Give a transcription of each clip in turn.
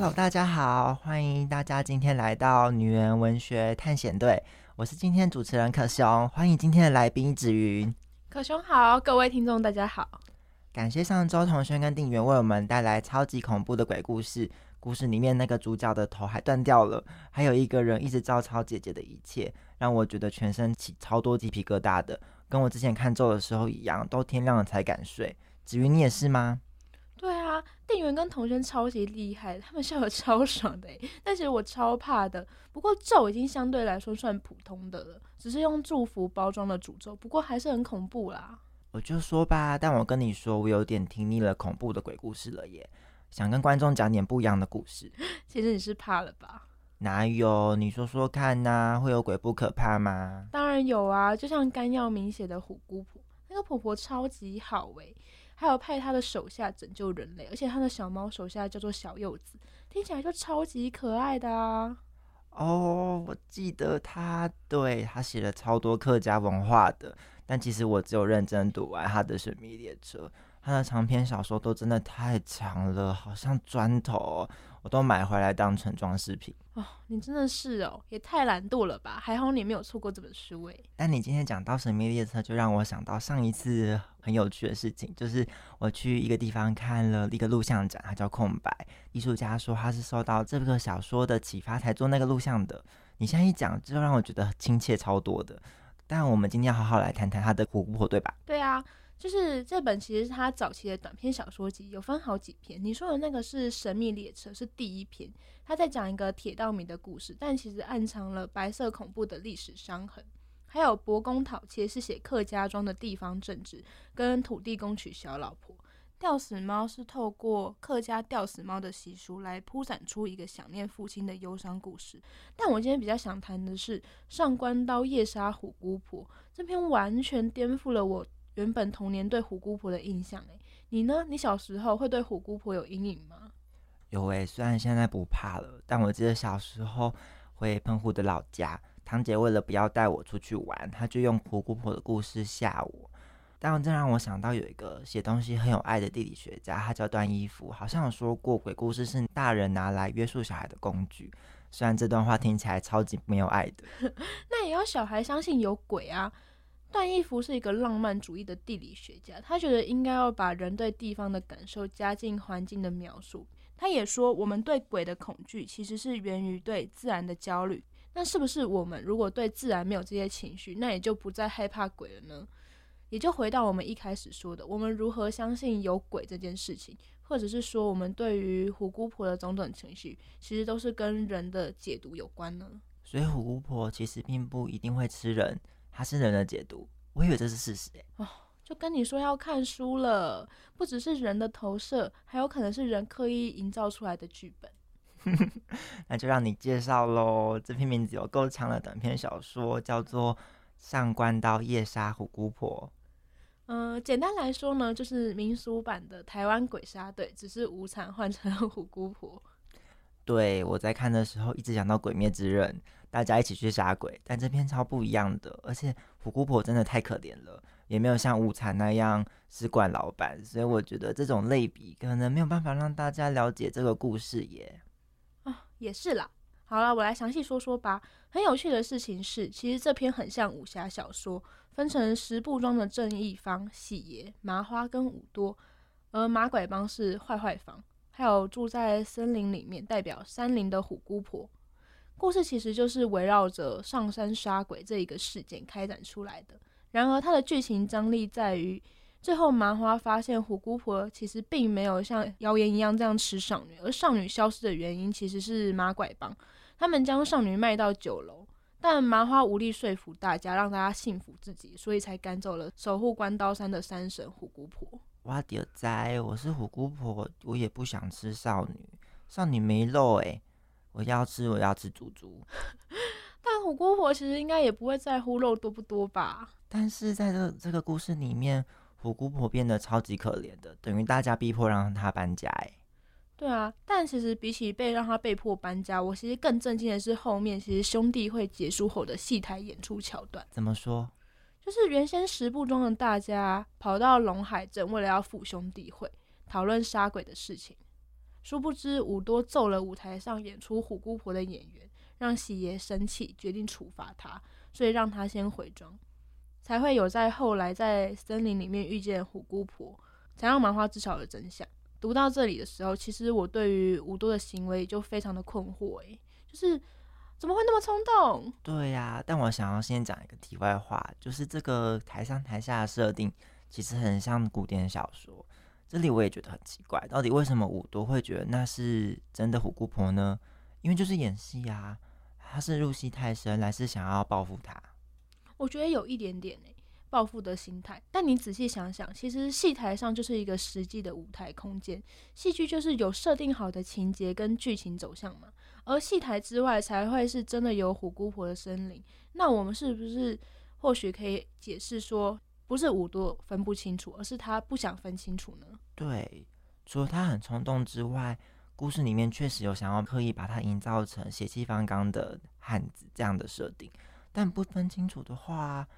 Hello，大家好，欢迎大家今天来到女人文学探险队。我是今天主持人可熊，欢迎今天的来宾子云。可熊好，各位听众大家好。感谢上周同学跟定元为我们带来超级恐怖的鬼故事，故事里面那个主角的头还断掉了，还有一个人一直照抄姐姐的一切，让我觉得全身起超多鸡皮疙瘩的，跟我之前看咒的时候一样，都天亮了才敢睡。子云，你也是吗？对啊，店员跟同学超级厉害，他们笑得超爽的，但其实我超怕的。不过咒已经相对来说算普通的了，只是用祝福包装的诅咒，不过还是很恐怖啦。我就说吧，但我跟你说，我有点听腻了恐怖的鬼故事了耶，想跟观众讲点不一样的故事。其实你是怕了吧？哪有？你说说看呐、啊，会有鬼不可怕吗？当然有啊，就像甘耀明写的《虎姑婆》，那个婆婆超级好诶。还有派他的手下拯救人类，而且他的小猫手下叫做小柚子，听起来就超级可爱的啊！哦，我记得他，对，他写了超多客家文化的，但其实我只有认真读完他的《神秘列车》，他的长篇小说都真的太长了，好像砖头哦。我都买回来当成装饰品哦，你真的是哦，也太懒惰了吧！还好你没有错过这本书诶。但你今天讲到神秘列车，就让我想到上一次很有趣的事情，就是我去一个地方看了一个录像展，它叫空白。艺术家说他是受到这个小说的启发才做那个录像的。你现在一讲，就让我觉得亲切超多的。但我们今天要好好来谈谈他的《虎姑婆》，对吧？对啊。就是这本其实是他早期的短篇小说集，有分好几篇。你说的那个是《神秘列车》，是第一篇，他在讲一个铁道迷的故事，但其实暗藏了白色恐怖的历史伤痕。还有《伯公讨妾》，是写客家庄的地方政治，跟土地公娶小老婆。《吊死猫》是透过客家吊死猫的习俗来铺展出一个想念父亲的忧伤故事。但我今天比较想谈的是《上官刀夜杀虎姑婆》这篇，完全颠覆了我。原本童年对虎姑婆的印象，哎，你呢？你小时候会对虎姑婆有阴影吗？有哎，虽然现在不怕了，但我记得小时候回澎湖的老家，堂姐为了不要带我出去玩，她就用虎姑婆的故事吓我。但这让我想到有一个写东西很有爱的地理学家，他叫段一夫，好像有说过鬼故事是大人拿来约束小孩的工具。虽然这段话听起来超级没有爱的，那也要小孩相信有鬼啊。段义福是一个浪漫主义的地理学家，他觉得应该要把人对地方的感受加进环境的描述。他也说，我们对鬼的恐惧其实是源于对自然的焦虑。那是不是我们如果对自然没有这些情绪，那也就不再害怕鬼了呢？也就回到我们一开始说的，我们如何相信有鬼这件事情，或者是说我们对于虎姑婆的种种情绪，其实都是跟人的解读有关呢？所以虎姑婆其实并不一定会吃人。他是人的解读，我以为这是事实哎。哦，就跟你说要看书了，不只是人的投射，还有可能是人刻意营造出来的剧本。那就让你介绍喽。这篇名字有够长的短篇小说，叫做《上官刀夜杀虎姑婆》。嗯、呃，简单来说呢，就是民俗版的台湾鬼杀队，只是无惨换成了虎姑婆。对，我在看的时候一直想到《鬼灭之刃》。大家一起去杀鬼，但这篇超不一样的，而且虎姑婆真的太可怜了，也没有像午餐那样是管老板，所以我觉得这种类比可能没有办法让大家了解这个故事耶。啊，也是啦。好了，我来详细说说吧。很有趣的事情是，其实这篇很像武侠小说，分成十部中的正义方喜爷、麻花跟五多，而马拐帮是坏坏方，还有住在森林里面代表山林的虎姑婆。故事其实就是围绕着上山杀鬼这一个事件开展出来的。然而，它的剧情张力在于，最后麻花发现虎姑婆其实并没有像谣言一样这样吃少女，而少女消失的原因其实是马拐帮，他们将少女卖到酒楼，但麻花无力说服大家，让大家信服自己，所以才赶走了守护关刀山的山神虎姑婆。哇，屌哉！我是虎姑婆，我也不想吃少女，少女没肉哎，我要吃，我要吃猪猪。但虎姑婆其实应该也不会在乎肉多不多吧？但是在这这个故事里面，虎姑婆变得超级可怜的，等于大家逼迫让她搬家哎。对啊，但其实比起被让他被迫搬家，我其实更震惊的是后面其实兄弟会结束后的戏台演出桥段。怎么说？就是原先十部中的大家跑到龙海镇，为了要赴兄弟会，讨论杀鬼的事情。殊不知五多揍了舞台上演出虎姑婆的演员，让喜爷生气，决定处罚他，所以让他先回庄，才会有在后来在森林里面遇见虎姑婆，才让麻花知晓了真相。读到这里的时候，其实我对于五多的行为就非常的困惑，诶，就是怎么会那么冲动？对呀、啊，但我想要先讲一个题外话，就是这个台上台下的设定其实很像古典小说，这里我也觉得很奇怪，到底为什么五多会觉得那是真的虎姑婆呢？因为就是演戏啊，他是入戏太深，来是想要报复他？我觉得有一点点诶。报复的心态，但你仔细想想，其实戏台上就是一个实际的舞台空间，戏剧就是有设定好的情节跟剧情走向嘛，而戏台之外才会是真的有虎姑婆的森林。那我们是不是或许可以解释说，不是五多分不清楚，而是他不想分清楚呢？对，除了他很冲动之外，故事里面确实有想要刻意把他营造成血气方刚的汉子这样的设定，但不分清楚的话。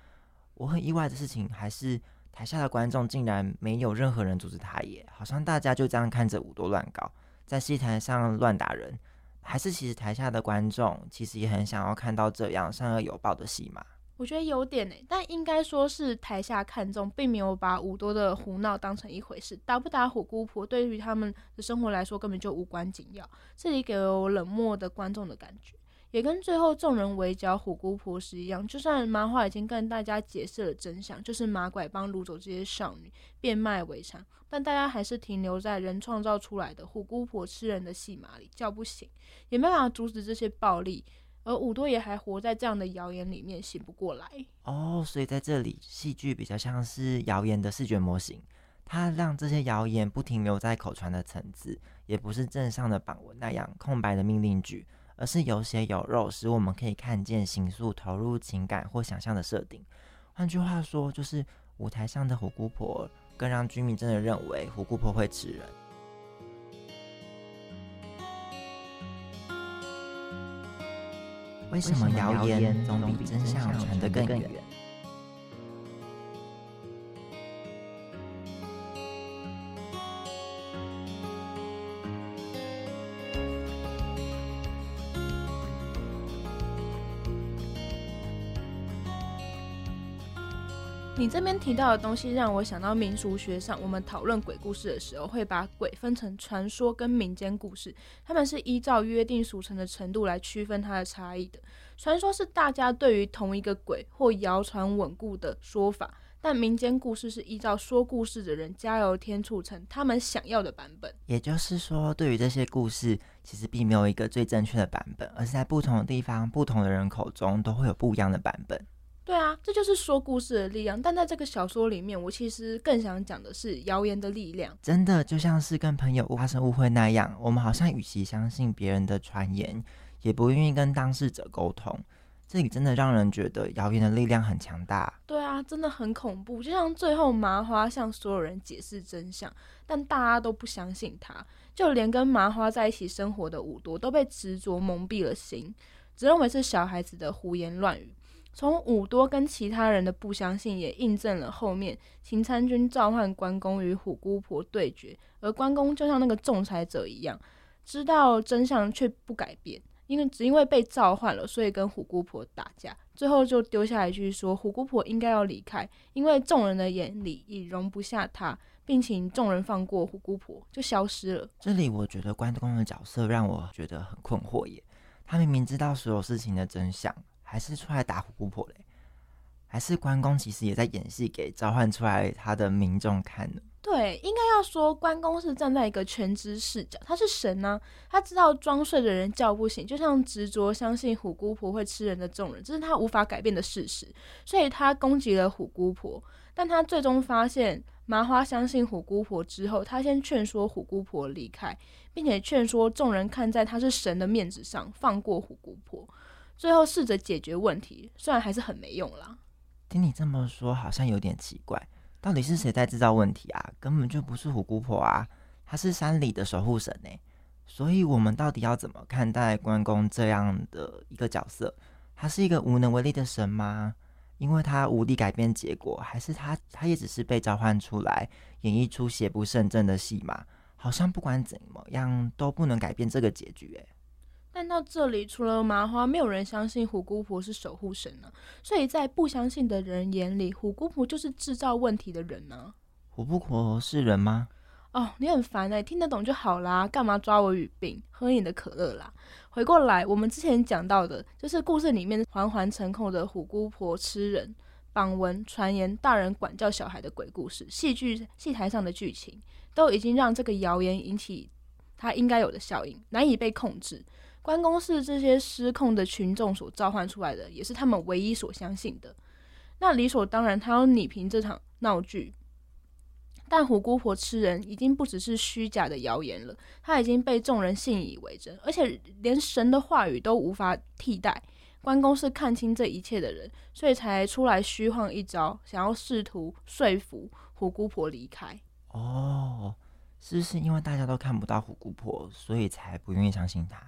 我很意外的事情，还是台下的观众竟然没有任何人阻止他耶，好像大家就这样看着五多乱搞，在戏台上乱打人，还是其实台下的观众其实也很想要看到这样善恶有报的戏码？我觉得有点呢，但应该说是台下看众并没有把五多的胡闹当成一回事，打不打虎姑婆对于他们的生活来说根本就无关紧要，这里给了我冷漠的观众的感觉。也跟最后众人围剿虎姑婆时一样，就算麻花已经跟大家解释了真相，就是马拐帮掳走这些少女，变卖为娼，但大家还是停留在人创造出来的虎姑婆吃人的戏码里，叫不醒，也没办法阻止这些暴力，而五多也还活在这样的谣言里面，醒不过来。哦，所以在这里，戏剧比较像是谣言的视觉模型，它让这些谣言不停留在口传的层次，也不是镇上的榜文那样空白的命令句。而是有血有肉，使我们可以看见、形塑、投入情感或想象的设定。换句话说，就是舞台上的虎姑婆，更让居民真的认为虎姑婆会吃人。为什么谣言总比真相传得更远？你这边提到的东西让我想到民俗学上，我们讨论鬼故事的时候，会把鬼分成传说跟民间故事，他们是依照约定俗成的程度来区分它的差异的。传说是大家对于同一个鬼或谣传稳固的说法，但民间故事是依照说故事的人加油添醋成他们想要的版本。也就是说，对于这些故事，其实并没有一个最正确的版本，而是在不同的地方、不同的人口中都会有不一样的版本。对啊，这就是说故事的力量。但在这个小说里面，我其实更想讲的是谣言的力量。真的就像是跟朋友发生误会那样，我们好像与其相信别人的传言，也不愿意跟当事者沟通。这里真的让人觉得谣言的力量很强大。对啊，真的很恐怖。就像最后麻花向所有人解释真相，但大家都不相信他，就连跟麻花在一起生活的五多都被执着蒙蔽了心，只认为是小孩子的胡言乱语。从五多跟其他人的不相信，也印证了后面秦参军召唤关公与虎姑婆对决，而关公就像那个仲裁者一样，知道真相却不改变，因为只因为被召唤了，所以跟虎姑婆打架，最后就丢下一句说虎姑婆应该要离开，因为众人的眼里已容不下她，并请众人放过虎姑婆，就消失了。这里我觉得关公的角色让我觉得很困惑耶，他明明知道所有事情的真相。还是出来打虎姑婆嘞？还是关公其实也在演戏，给召唤出来他的民众看呢？对，应该要说关公是站在一个全知视角，他是神呢、啊，他知道装睡的人叫不醒，就像执着相信虎姑婆会吃人的众人，这是他无法改变的事实，所以他攻击了虎姑婆。但他最终发现麻花相信虎姑婆之后，他先劝说虎姑婆离开，并且劝说众人看在他是神的面子上放过虎姑婆，最后试着解决问题，虽然还是很没用啦。听你这么说，好像有点奇怪。到底是谁在制造问题啊？根本就不是虎姑婆啊，她是山里的守护神呢。所以，我们到底要怎么看待关公这样的一个角色？他是一个无能为力的神吗？因为他无力改变结果，还是他他也只是被召唤出来演绎出邪不胜正的戏码？好像不管怎么样都不能改变这个结局，哎。但到这里，除了麻花，没有人相信虎姑婆是守护神呢、啊。所以在不相信的人眼里，虎姑婆就是制造问题的人呢、啊。虎姑婆是人吗？哦，你很烦哎、欸，听得懂就好啦，干嘛抓我语病？喝你的可乐啦。回过来，我们之前讲到的，就是故事里面环环成空的虎姑婆吃人、榜文、传言、大人管教小孩的鬼故事，戏剧戏台上的剧情，都已经让这个谣言引起它应该有的效应，难以被控制。关公是这些失控的群众所召唤出来的，也是他们唯一所相信的。那理所当然，他要拟平这场闹剧。但虎姑婆吃人已经不只是虚假的谣言了，他已经被众人信以为真，而且连神的话语都无法替代。关公是看清这一切的人，所以才出来虚晃一招，想要试图说服虎姑婆离开。哦，是不是因为大家都看不到虎姑婆，所以才不愿意相信他？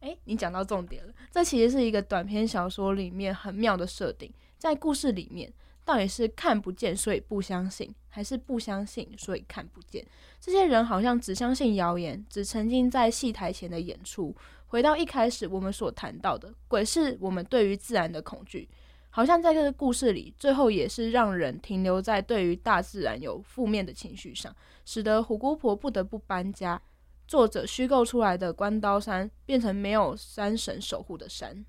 哎，你讲到重点了，这其实是一个短篇小说里面很妙的设定。在故事里面，到底是看不见所以不相信，还是不相信所以看不见？这些人好像只相信谣言，只沉浸在戏台前的演出。回到一开始我们所谈到的，鬼是我们对于自然的恐惧，好像在这个故事里，最后也是让人停留在对于大自然有负面的情绪上，使得虎姑婆不得不搬家。作者虚构出来的关刀山变成没有山神守护的山，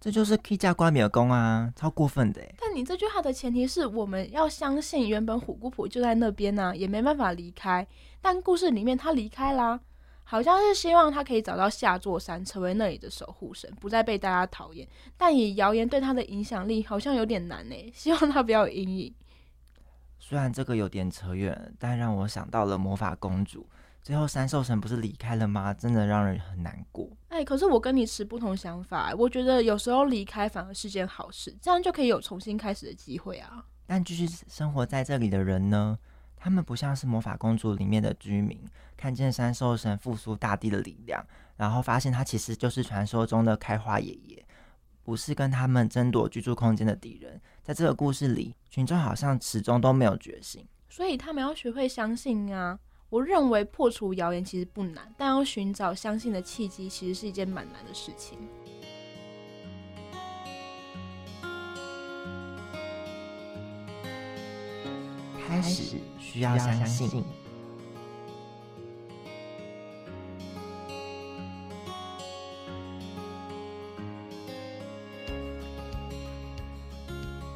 这就是 K 加瓜米尔宫啊，超过分的。但你这句话的前提是我们要相信原本虎姑婆就在那边呢、啊，也没办法离开。但故事里面她离开啦，好像是希望她可以找到下座山，成为那里的守护神，不再被大家讨厌。但以谣言对她的影响力，好像有点难呢。希望她不要有阴影。虽然这个有点扯远，但让我想到了魔法公主。最后三兽神不是离开了吗？真的让人很难过。哎、欸，可是我跟你持不同想法。我觉得有时候离开反而是件好事，这样就可以有重新开始的机会啊。但继续生活在这里的人呢？他们不像是魔法公主里面的居民，看见三兽神复苏大地的力量，然后发现他其实就是传说中的开花爷爷，不是跟他们争夺居住空间的敌人。在这个故事里，群众好像始终都没有觉醒，所以他们要学会相信啊。我认为破除谣言其实不难，但要寻找相信的契机，其实是一件蛮难的事情。开始需要相信。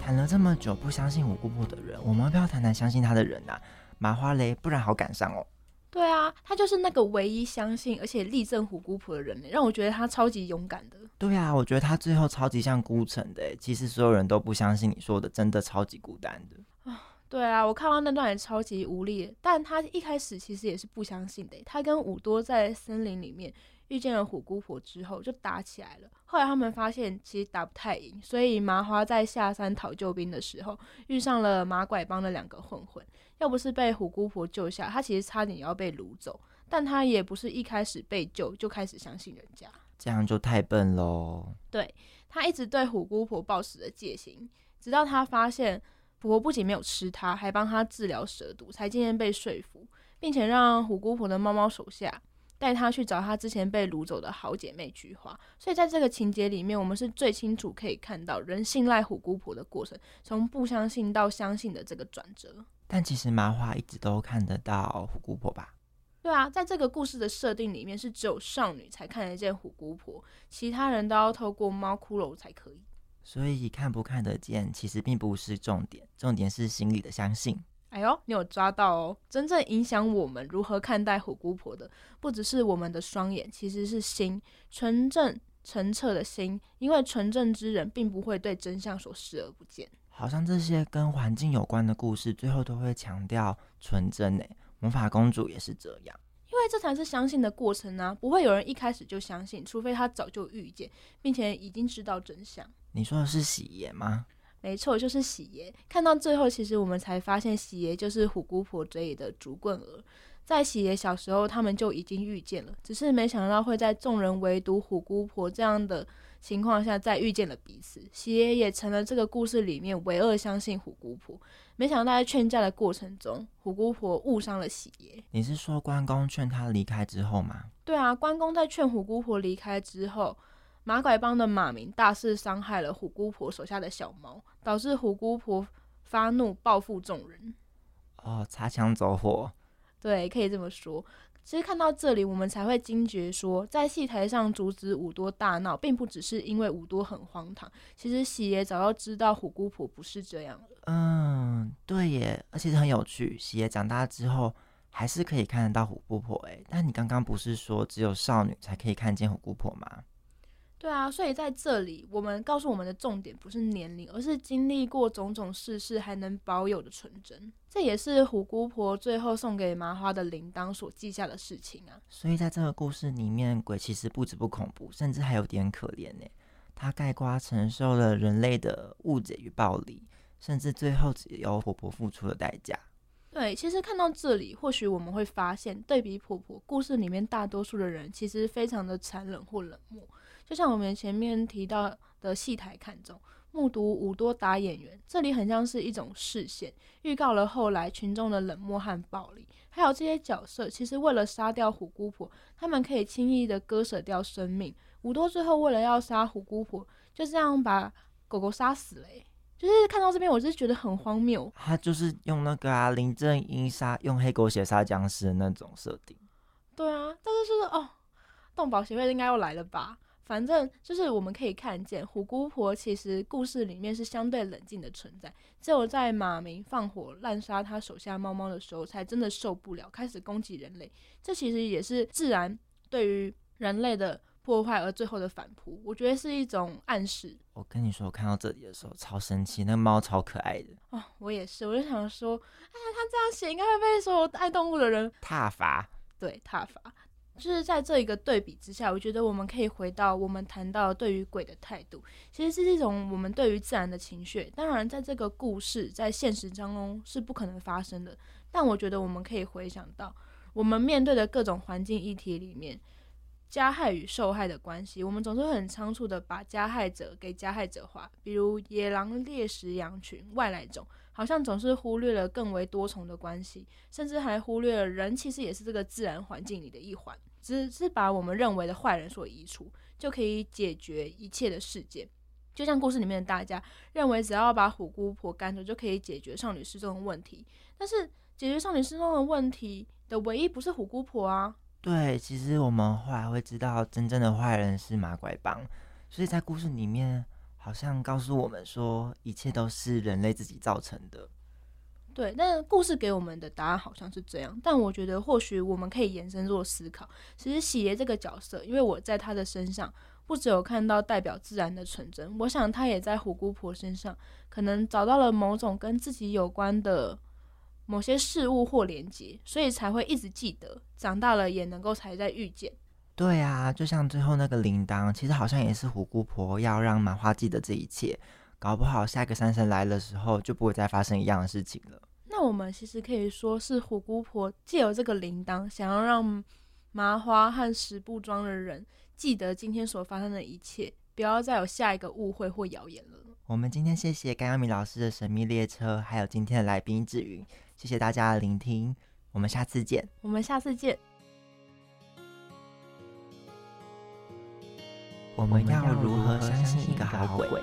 谈了这么久不相信虎姑婆的人，我们要不要谈谈相信他的人啊？麻花雷，不然好感伤哦。对啊，他就是那个唯一相信而且力证虎姑婆的人，让我觉得他超级勇敢的。对啊，我觉得他最后超级像孤城的，其实所有人都不相信你说的，真的超级孤单的。啊，对啊，我看到那段也超级无力，但他一开始其实也是不相信的。他跟五多在森林里面。遇见了虎姑婆之后，就打起来了。后来他们发现其实打不太赢，所以麻花在下山讨救兵的时候，遇上了马拐帮的两个混混。要不是被虎姑婆救下，他其实差点要被掳走。但他也不是一开始被救就开始相信人家，这样就太笨喽。对，他一直对虎姑婆抱持着戒心，直到他发现婆婆不仅没有吃他，还帮他治疗蛇毒，才渐渐被说服，并且让虎姑婆的猫猫手下。带他去找他之前被掳走的好姐妹菊花，所以在这个情节里面，我们是最清楚可以看到人信赖虎姑婆的过程，从不相信到相信的这个转折。但其实麻花一直都看得到虎姑婆吧？对啊，在这个故事的设定里面，是只有少女才看得见虎姑婆，其他人都要透过猫骷髅才可以。所以看不看得见，其实并不是重点，重点是心里的相信。哎呦，你有抓到哦！真正影响我们如何看待虎姑婆的，不只是我们的双眼，其实是心，纯正澄澈的心。因为纯正之人，并不会对真相所视而不见。好像这些跟环境有关的故事，最后都会强调纯真。诶，魔法公主也是这样，因为这才是相信的过程呢、啊。不会有人一开始就相信，除非他早就遇见，并且已经知道真相。你说的是喜爷吗？没错，就是喜爷。看到最后，其实我们才发现，喜爷就是虎姑婆嘴里的竹棍儿。在喜爷小时候，他们就已经遇见了，只是没想到会在众人围堵虎姑婆这样的情况下再遇见了彼此。喜爷也成了这个故事里面唯二相信虎姑婆。没想到在劝架的过程中，虎姑婆误伤了喜爷。你是说关公劝他离开之后吗？对啊，关公在劝虎姑婆离开之后。马拐帮的马明大肆伤害了虎姑婆手下的小猫，导致虎姑婆发怒报复众人。哦，擦枪走火。对，可以这么说。其实看到这里，我们才会惊觉说，在戏台上阻止五多大闹，并不只是因为五多很荒唐。其实喜爷早就知道虎姑婆不是这样了。嗯，对耶，而且很有趣。喜爷长大之后，还是可以看得到虎姑婆。诶，但你刚刚不是说只有少女才可以看见虎姑婆吗？对啊，所以在这里，我们告诉我们的重点不是年龄，而是经历过种种世事还能保有的纯真。这也是虎姑婆最后送给麻花的铃铛所记下的事情啊。所以在这个故事里面，鬼其实不止不恐怖，甚至还有点可怜呢。他盖瓜承受了人类的误解与暴力，甚至最后只有婆婆付出的代价。对，其实看到这里，或许我们会发现，对比婆婆，故事里面大多数的人其实非常的残忍或冷漠。就像我们前面提到的戏台看中，目睹五多打演员，这里很像是一种视线，预告了后来群众的冷漠和暴力。还有这些角色，其实为了杀掉虎姑婆，他们可以轻易的割舍掉生命。五多最后为了要杀虎姑婆，就这样把狗狗杀死了。就是看到这边，我就觉得很荒谬。他就是用那个啊，林正英杀用黑狗血杀僵尸的那种设定。对啊，但是是哦，动保协会应该要来了吧？反正就是我们可以看见，虎姑婆其实故事里面是相对冷静的存在，只有在马明放火滥杀他手下猫猫的时候，才真的受不了，开始攻击人类。这其实也是自然对于人类的破坏，而最后的反扑。我觉得是一种暗示。我跟你说，我看到这里的时候超生气，那个猫超可爱的。哦，我也是，我就想说，哎呀，他这样写应该会被所有爱动物的人挞伐。对，挞伐。就是在这一个对比之下，我觉得我们可以回到我们谈到对于鬼的态度，其实是一种我们对于自然的情绪。当然，在这个故事在现实当中是不可能发生的，但我觉得我们可以回想到我们面对的各种环境议题里面，加害与受害的关系，我们总是很仓促的把加害者给加害者化，比如野狼猎食羊群、外来种，好像总是忽略了更为多重的关系，甚至还忽略了人其实也是这个自然环境里的一环。只是把我们认为的坏人所移除，就可以解决一切的事件。就像故事里面的大家认为，只要把虎姑婆赶走，就可以解决少女失踪的问题。但是，解决少女失踪的问题的唯一不是虎姑婆啊。对，其实我们后来会知道，真正的坏人是马拐帮。所以在故事里面，好像告诉我们说，一切都是人类自己造成的。对，那故事给我们的答案好像是这样，但我觉得或许我们可以延伸做思考。其实喜爷这个角色，因为我在他的身上不只有看到代表自然的纯真，我想他也在虎姑婆身上可能找到了某种跟自己有关的某些事物或连接，所以才会一直记得，长大了也能够才在遇见。对啊，就像最后那个铃铛，其实好像也是虎姑婆要让麻花记得这一切。搞不好下个山神来的时候，就不会再发生一样的事情了。那我们其实可以说是虎姑婆借由这个铃铛，想要让麻花和十步庄的人记得今天所发生的一切，不要再有下一个误会或谣言了。我们今天谢谢甘耀米老师的神秘列车，还有今天的来宾志云，谢谢大家的聆听，我们下次见。我们下次见。我们要如何相信一个好鬼？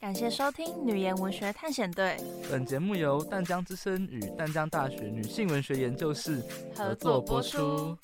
感感谢收听《女言文学探险队》。本节目由淡江之声与淡江大学女性文学研究室合作播出。